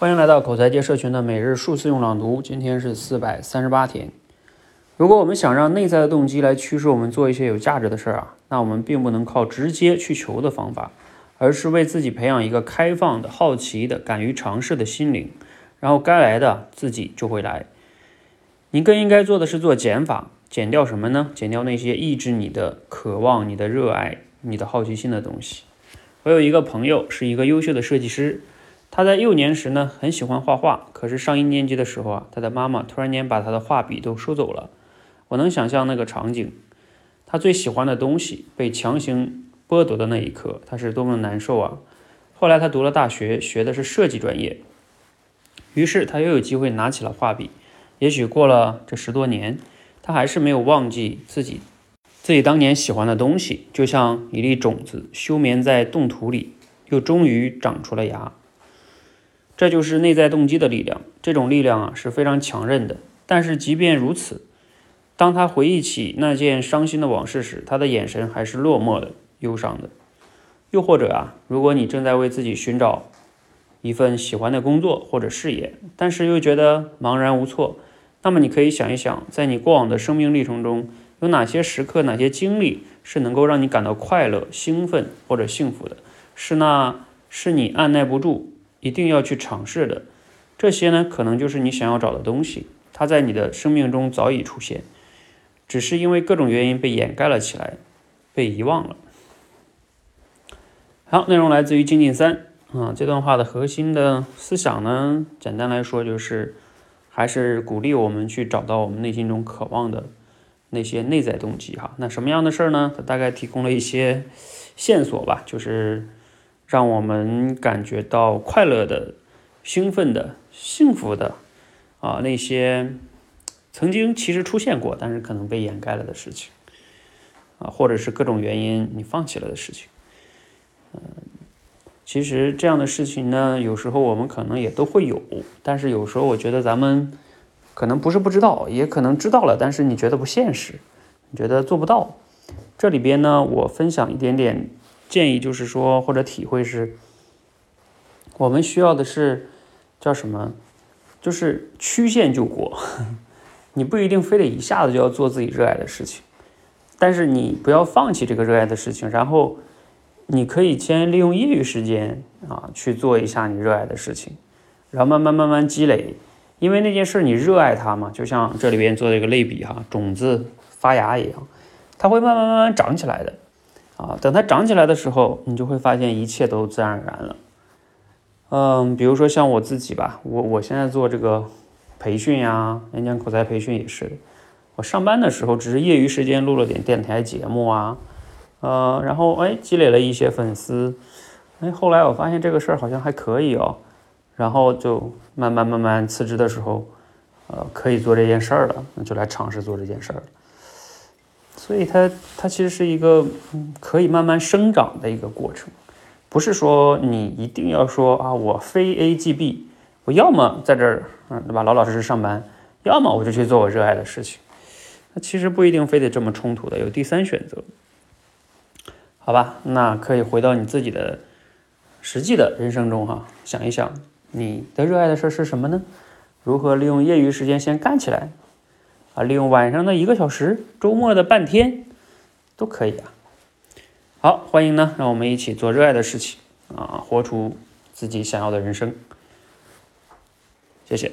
欢迎来到口才界社群的每日数字用朗读，今天是四百三十八天。如果我们想让内在的动机来驱使我们做一些有价值的事儿啊，那我们并不能靠直接去求的方法，而是为自己培养一个开放的、好奇的、敢于尝试的心灵，然后该来的自己就会来。你更应该做的是做减法，减掉什么呢？减掉那些抑制你的渴望、你的热爱、你的好奇心的东西。我有一个朋友是一个优秀的设计师。他在幼年时呢，很喜欢画画。可是上一年级的时候啊，他的妈妈突然间把他的画笔都收走了。我能想象那个场景，他最喜欢的东西被强行剥夺的那一刻，他是多么难受啊！后来他读了大学，学的是设计专业，于是他又有机会拿起了画笔。也许过了这十多年，他还是没有忘记自己自己当年喜欢的东西，就像一粒种子休眠在冻土里，又终于长出了芽。这就是内在动机的力量，这种力量啊是非常强韧的。但是即便如此，当他回忆起那件伤心的往事时，他的眼神还是落寞的、忧伤的。又或者啊，如果你正在为自己寻找一份喜欢的工作或者事业，但是又觉得茫然无措，那么你可以想一想，在你过往的生命历程中，有哪些时刻、哪些经历是能够让你感到快乐、兴奋或者幸福的？是那，是你按耐不住。一定要去尝试的，这些呢，可能就是你想要找的东西。它在你的生命中早已出现，只是因为各种原因被掩盖了起来，被遗忘了。好，内容来自于精进三啊。这段话的核心的思想呢，简单来说就是，还是鼓励我们去找到我们内心中渴望的那些内在动机哈。那什么样的事儿呢？它大概提供了一些线索吧，就是。让我们感觉到快乐的、兴奋的、幸福的啊，那些曾经其实出现过，但是可能被掩盖了的事情啊，或者是各种原因你放弃了的事情。嗯，其实这样的事情呢，有时候我们可能也都会有，但是有时候我觉得咱们可能不是不知道，也可能知道了，但是你觉得不现实，你觉得做不到。这里边呢，我分享一点点。建议就是说，或者体会是，我们需要的是叫什么？就是曲线救国。你不一定非得一下子就要做自己热爱的事情，但是你不要放弃这个热爱的事情。然后你可以先利用业余时间啊去做一下你热爱的事情，然后慢慢慢慢积累。因为那件事你热爱它嘛，就像这里边做的一个类比哈，种子发芽一样，它会慢慢慢慢长起来的。啊，等它长起来的时候，你就会发现一切都自然而然了。嗯，比如说像我自己吧，我我现在做这个培训呀，演讲口才培训也是的。我上班的时候只是业余时间录了点电台节目啊，呃，然后哎积累了一些粉丝，哎，后来我发现这个事儿好像还可以哦，然后就慢慢慢慢辞职的时候，呃，可以做这件事儿了，那就来尝试做这件事儿。所以它它其实是一个可以慢慢生长的一个过程，不是说你一定要说啊，我非 A 即 B，我要么在这儿嗯对吧，老老实实上班，要么我就去做我热爱的事情。那其实不一定非得这么冲突的，有第三选择，好吧？那可以回到你自己的实际的人生中哈，想一想你的热爱的事是什么呢？如何利用业余时间先干起来？啊，利用晚上的一个小时，周末的半天，都可以啊。好，欢迎呢，让我们一起做热爱的事情啊，活出自己想要的人生。谢谢。